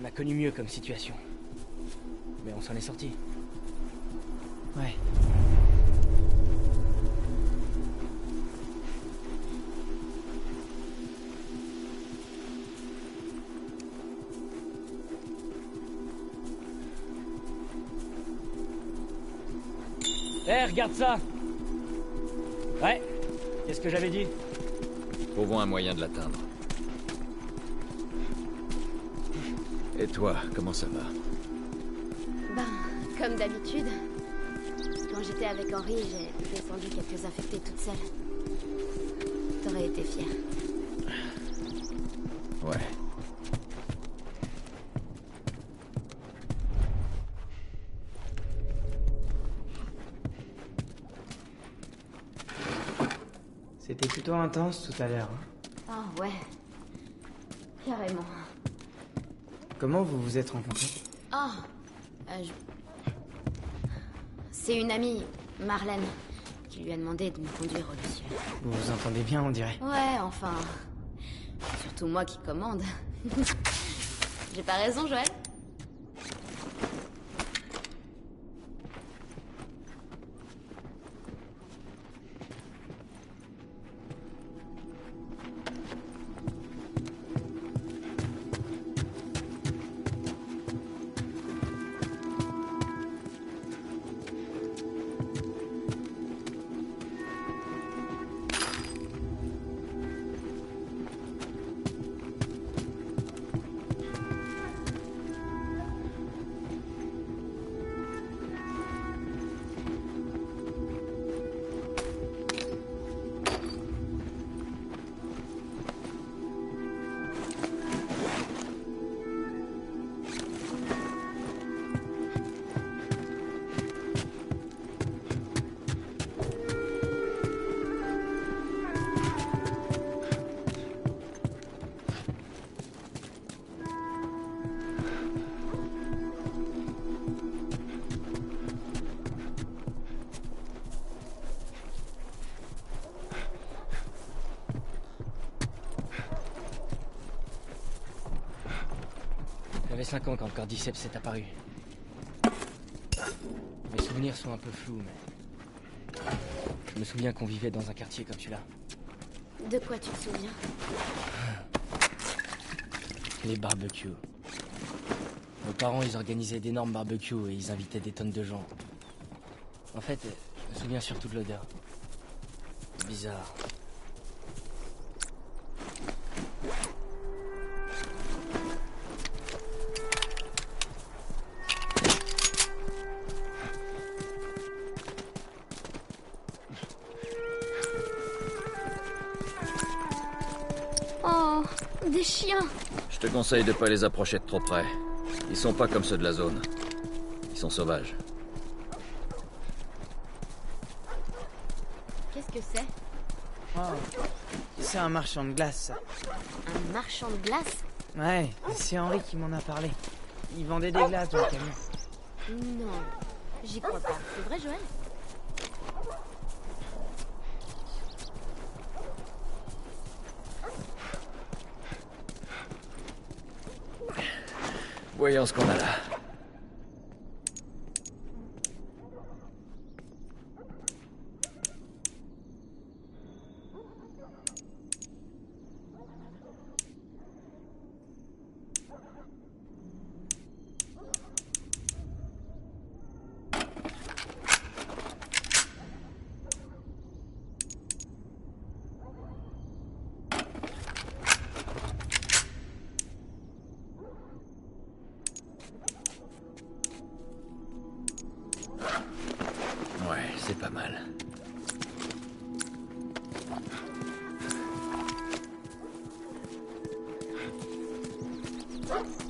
On a connu mieux comme situation. Mais on s'en est sorti. Ouais. Eh, regarde ça Ouais, qu'est-ce que j'avais dit? Trouvons un moyen de l'atteindre. Et toi, comment ça va Ben, comme d'habitude. Quand j'étais avec Henri, j'ai descendu quelques infectés toute seule. T'aurais été fier. Ouais. C'était plutôt intense tout à l'heure. hein. Ah ouais. Carrément. Comment vous vous êtes rencontrés? Ah, euh, je- C'est une amie, Marlène, qui lui a demandé de me conduire au Lucieux. Vous vous entendez bien, on dirait. Ouais, enfin. Surtout moi qui commande. J'ai pas raison, Joël? 5 ans quand le cordyceps s'est apparu. Mes souvenirs sont un peu flous, mais... Je me souviens qu'on vivait dans un quartier comme celui-là. De quoi tu te souviens? Les barbecues. Nos parents, ils organisaient d'énormes barbecues et ils invitaient des tonnes de gens. En fait, je me souviens surtout de l'odeur. Bizarre. Chiens Je te conseille de pas les approcher de trop près. Ils sont pas comme ceux de la zone. Ils sont sauvages. Qu'est-ce que c'est? Oh, c'est un marchand de glace, ça. Un marchand de glace? Ouais, c'est Henri qui m'en a parlé. Il vendait des glaces dans le camion. Non, j'y crois pas. C'est vrai, Joël? Voyons ce qu'on a là. Thank.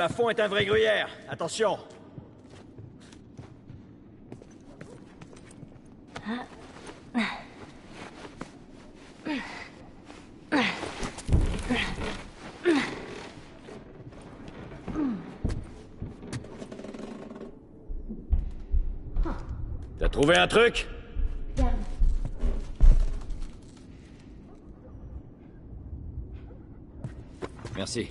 Plafond est un vrai gruyère. Attention. T'as trouvé un truc? Merci.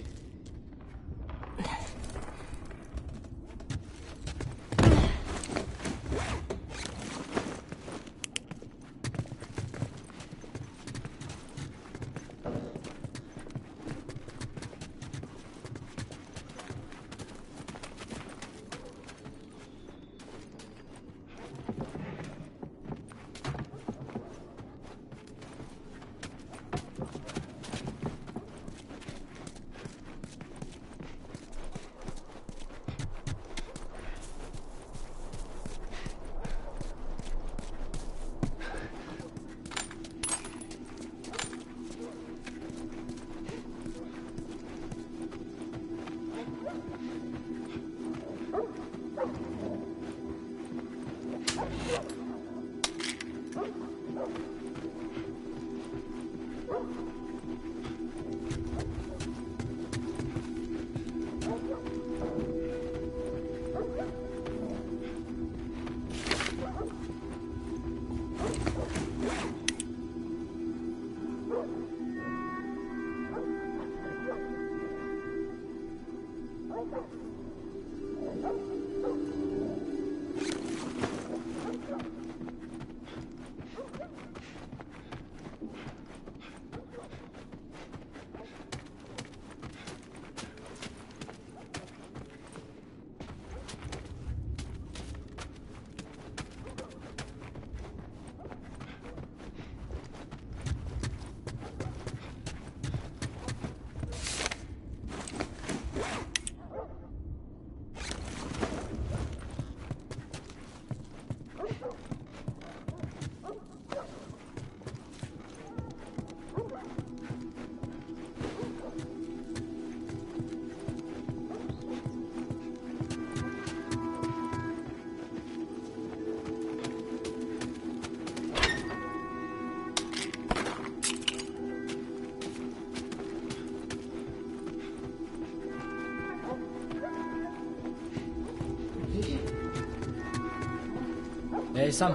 Hé Sam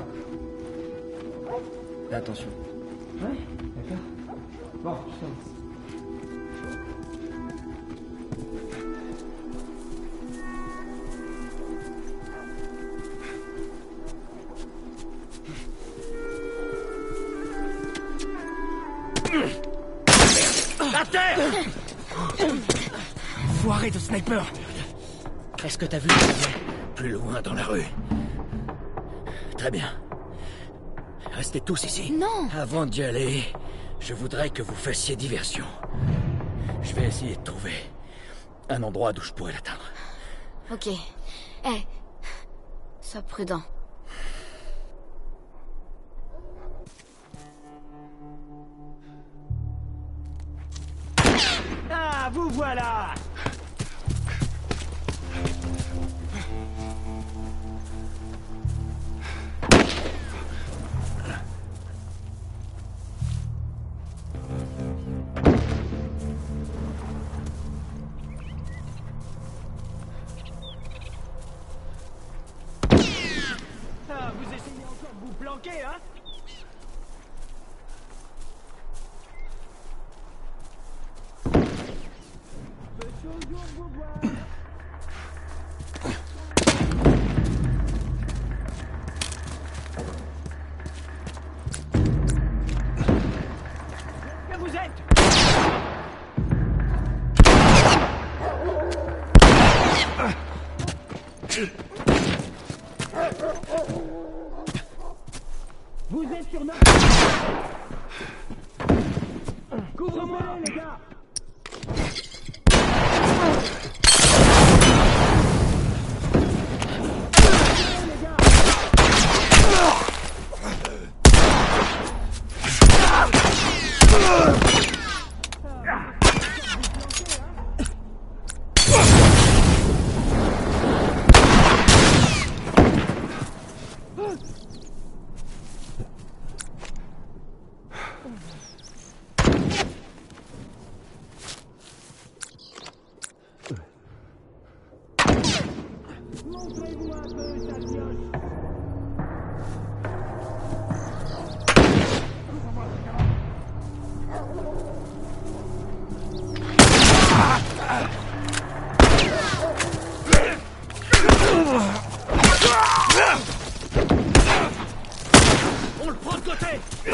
Fais attention. Ouais, d'accord. Bon, je commence. À terre Foiré de sniper Est-ce que t'as vu Plus loin dans la rue. Très bien. Restez tous ici. Non Avant d'y aller, je voudrais que vous fassiez diversion. Je vais essayer de trouver un endroit d'où je pourrais l'atteindre. Ok. Eh. Sois prudent. Encore Oh, On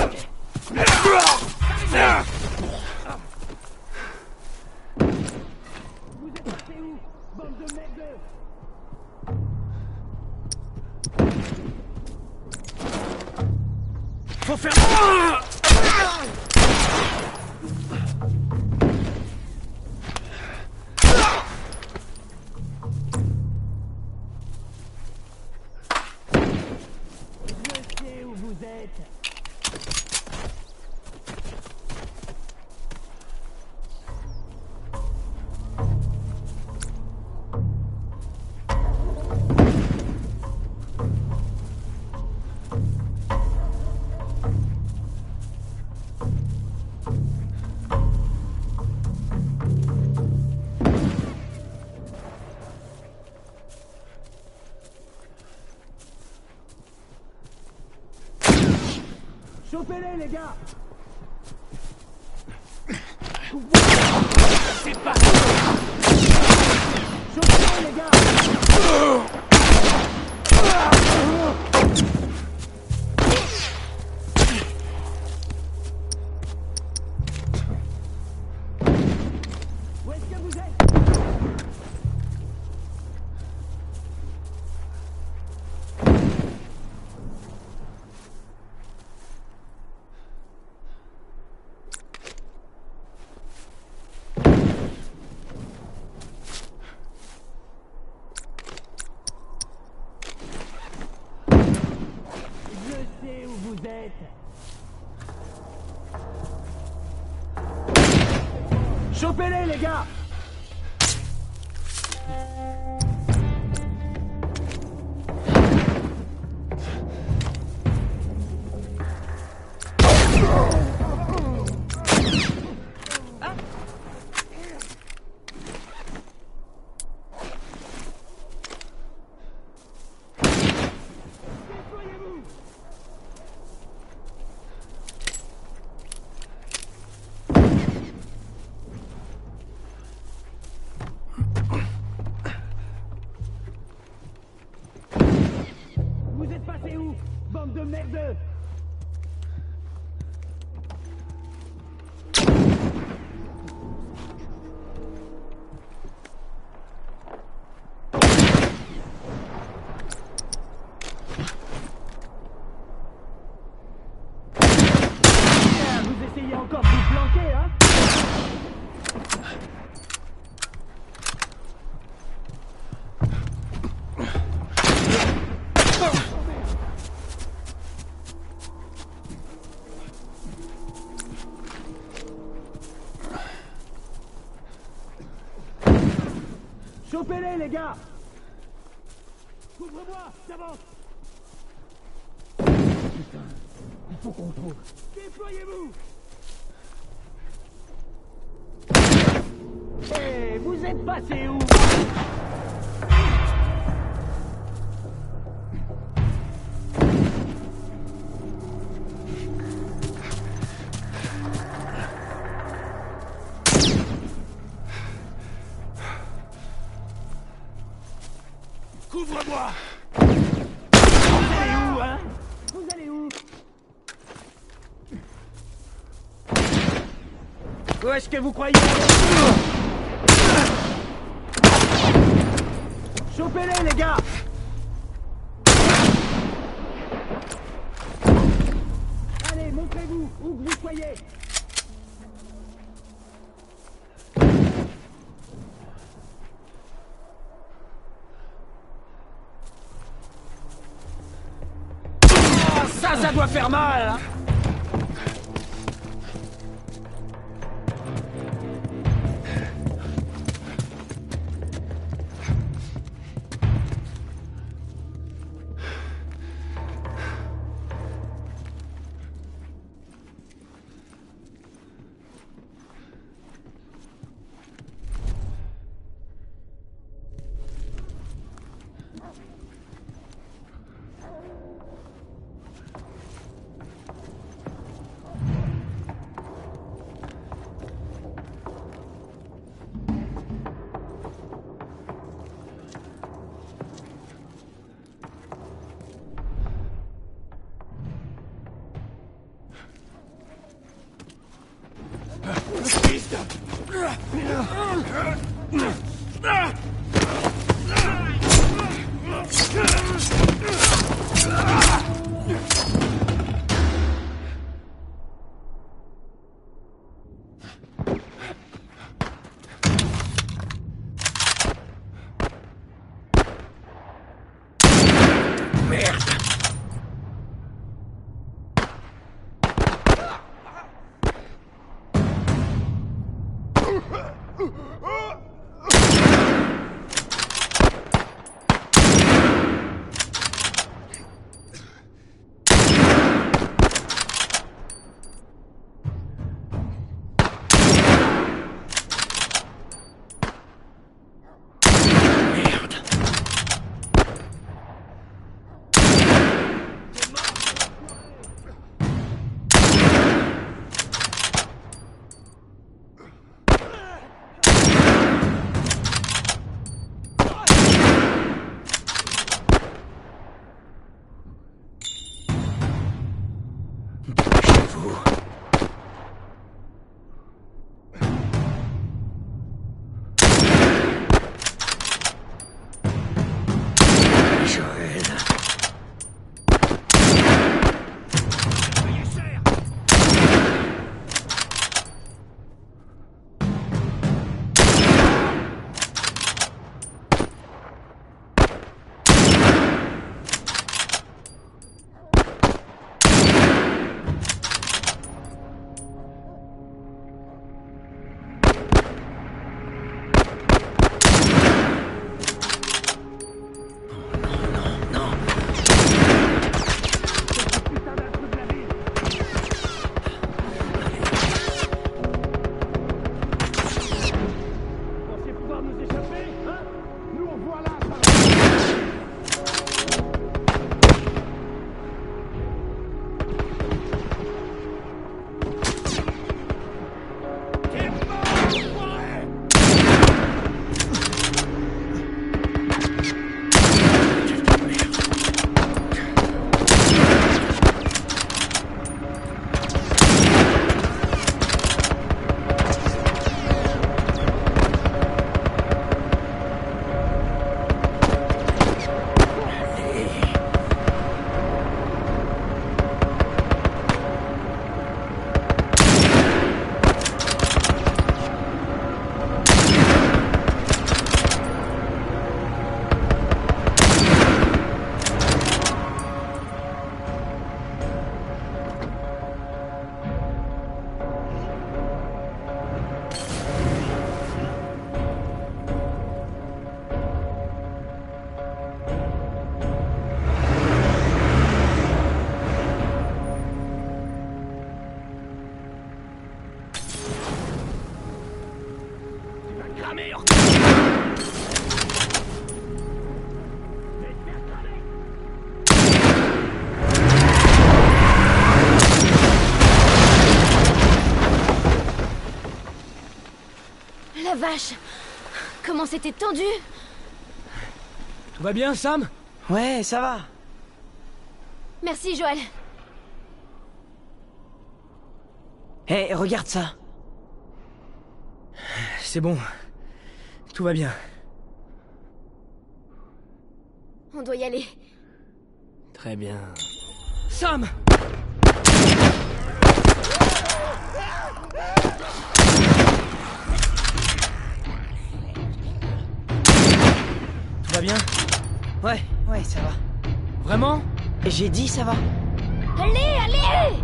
Chopez-les, les gars. C'est pas... Chopez-les, les gars Chopez-les, les gars gars. Couvre-moi, j'avance. Putain, il faut qu'on trouve. Déployez-vous. Eh, vous êtes passé où? Couvre-moi Vous allez où, hein? Vous allez où? Où est-ce que vous croyez? Chopez-les, les gars Allez, montrez-vous, où que vous soyez Ah, Ça, ça doit faire mal hein. you. Comment c'était tendu Tout va bien, Sam? Ouais, ça va. Merci, Joël. Hé, regarde ça. C'est bon. Tout va bien. On doit y aller. Très bien. Sam Tout va bien Ouais, ouais, ça va. Vraiment J'ai dit ça va. Allez, allez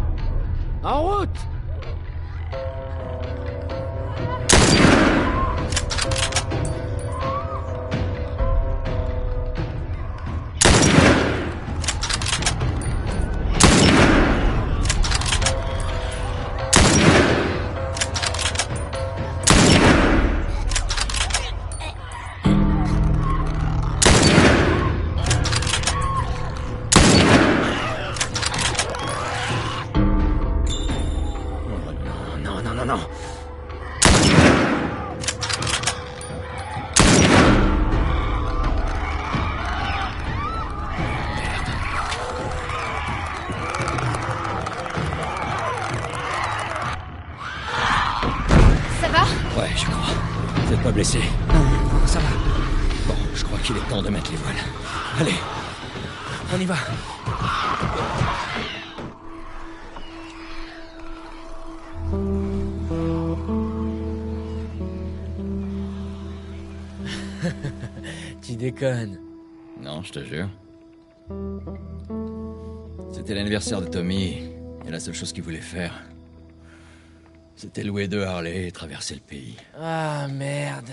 En route blessé Non, non, ça va. Bon, je crois qu'il est temps de mettre les voiles. Allez, On y va. Tu déconnes. Non, je te jure. C'était l'anniversaire de Tommy, et la seule chose qu'il voulait faire, c'était louer deux Harley et traverser le pays. Ah merde.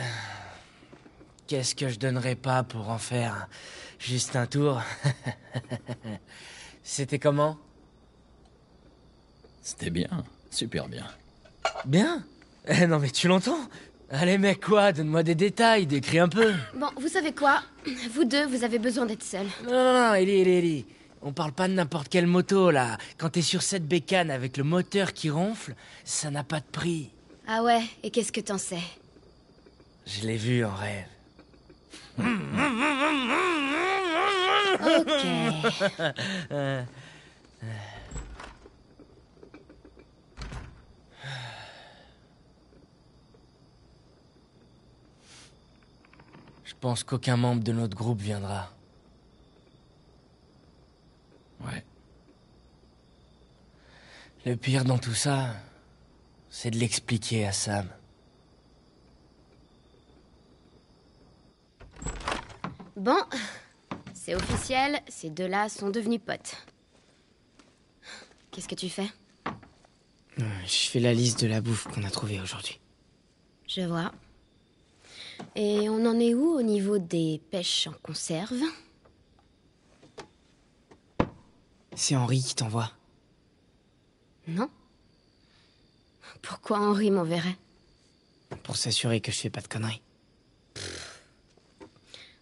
Qu'est-ce que je donnerais pas pour en faire juste un tour? C'était comment? C'était bien, super bien. Bien? Eh non mais tu l'entends? Allez mec quoi, donne-moi des détails, décris un peu. Bon, vous savez quoi? Vous deux, vous avez besoin d'être seuls. Non, non, non, Ellie, Ellie, Ellie. On parle pas de n'importe quelle moto là. Quand t'es sur cette bécane avec le moteur qui ronfle, ça n'a pas de prix. Ah ouais, et qu'est-ce que t'en sais? Je l'ai vu en rêve. Ok. Je pense qu'aucun membre de notre groupe viendra. Ouais. Le pire dans tout ça, c'est de l'expliquer à Sam. Bon, c'est officiel, ces deux-là sont devenus potes. Qu'est-ce que tu fais? Je fais la liste de la bouffe qu'on a trouvée aujourd'hui. Je vois. Et on en est où au niveau des pêches en conserve? C'est Henri qui t'envoie. Non Pourquoi Henri m'enverrait? Pour s'assurer que je fais pas de conneries.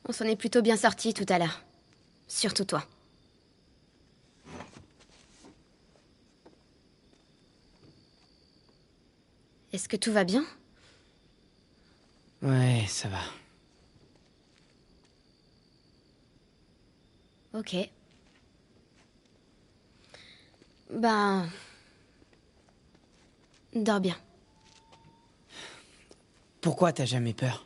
On s'en est plutôt bien sorti tout à l'heure. Surtout toi. Est-ce que tout va bien? Ouais, ça va. Ok. Ben... Dors bien. Pourquoi t'as jamais peur?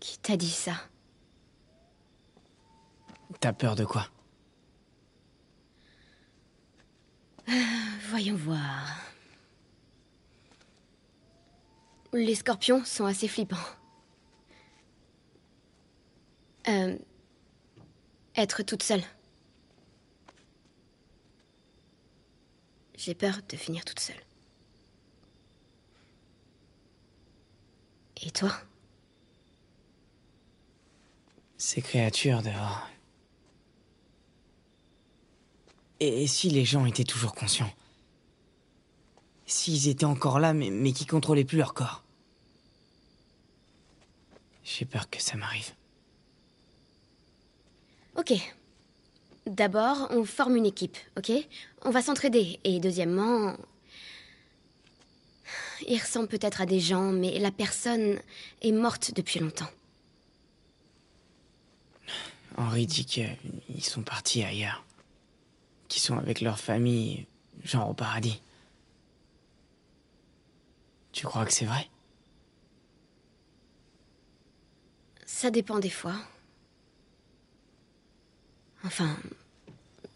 Qui t'a dit ça? T'as peur de quoi? Voyons voir. Les scorpions sont assez flippants. Euh, être toute seule. J'ai peur de finir toute seule. Et toi? Ces créatures dehors. Et, si les gens étaient toujours conscients? S'ils étaient encore là, mais, mais qui contrôlaient plus leur corps? J'ai peur que ça m'arrive. Ok. D'abord, on forme une équipe, ok? On va s'entraider. Et deuxièmement... Ils ressemblent peut-être à des gens, mais la personne est morte depuis longtemps. Henri dit qu'ils sont partis ailleurs. Qu'ils sont avec leur famille, genre au paradis. Tu crois que c'est vrai? Ça dépend des fois. Enfin,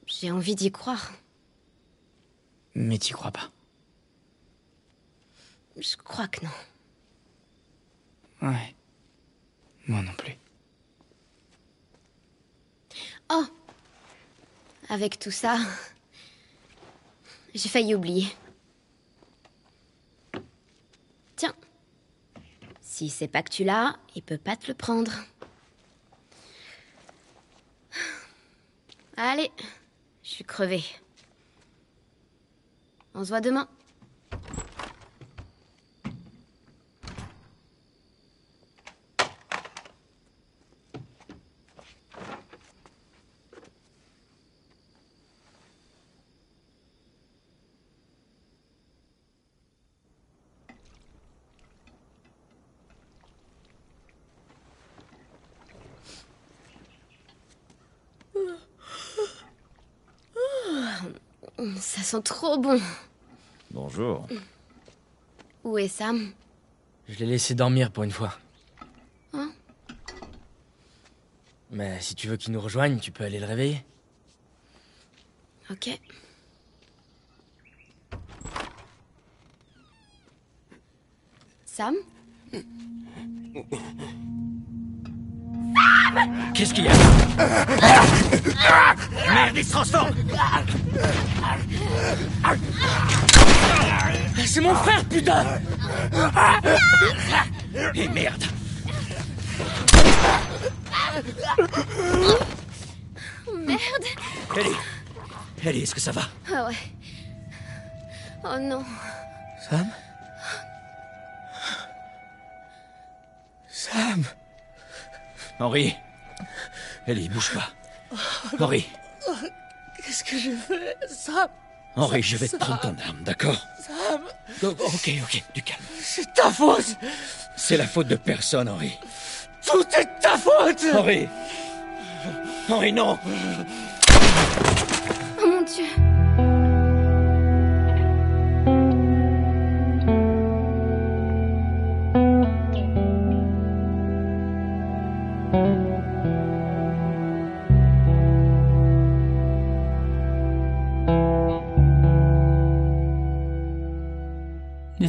j'ai envie d'y croire. Mais t'y crois pas. Je crois que non. Ouais. Moi non plus. Oh Avec tout ça, j'ai failli oublier. Tiens. Si c'est pas que tu l'as, il peut pas te le prendre. Allez, je suis crevée. On se voit demain. Ça sent trop bon. Bonjour. Où est Sam? Je l'ai laissé dormir pour une fois. Hein? Mais si tu veux qu'il nous rejoigne, tu peux aller le réveiller. Ok. Sam? Qu'est-ce qu'il y a? Merde, il se transforme. C'est mon frère, putain. Et merde. Merde. Ellie. Ellie, est-ce que ça va? Ah ouais. Oh non. Sam? Sam? Henri. Ellie, bouge pas. Henri. Qu'est-ce que j'ai fait Sam? Henri, je vais te prendre ton arme, d'accord? Sam. Go- Ok, ok, du calme. C'est ta faute. C'est la faute de personne, Henri. Tout est ta faute. Henri. Henri, non. Oh mon dieu.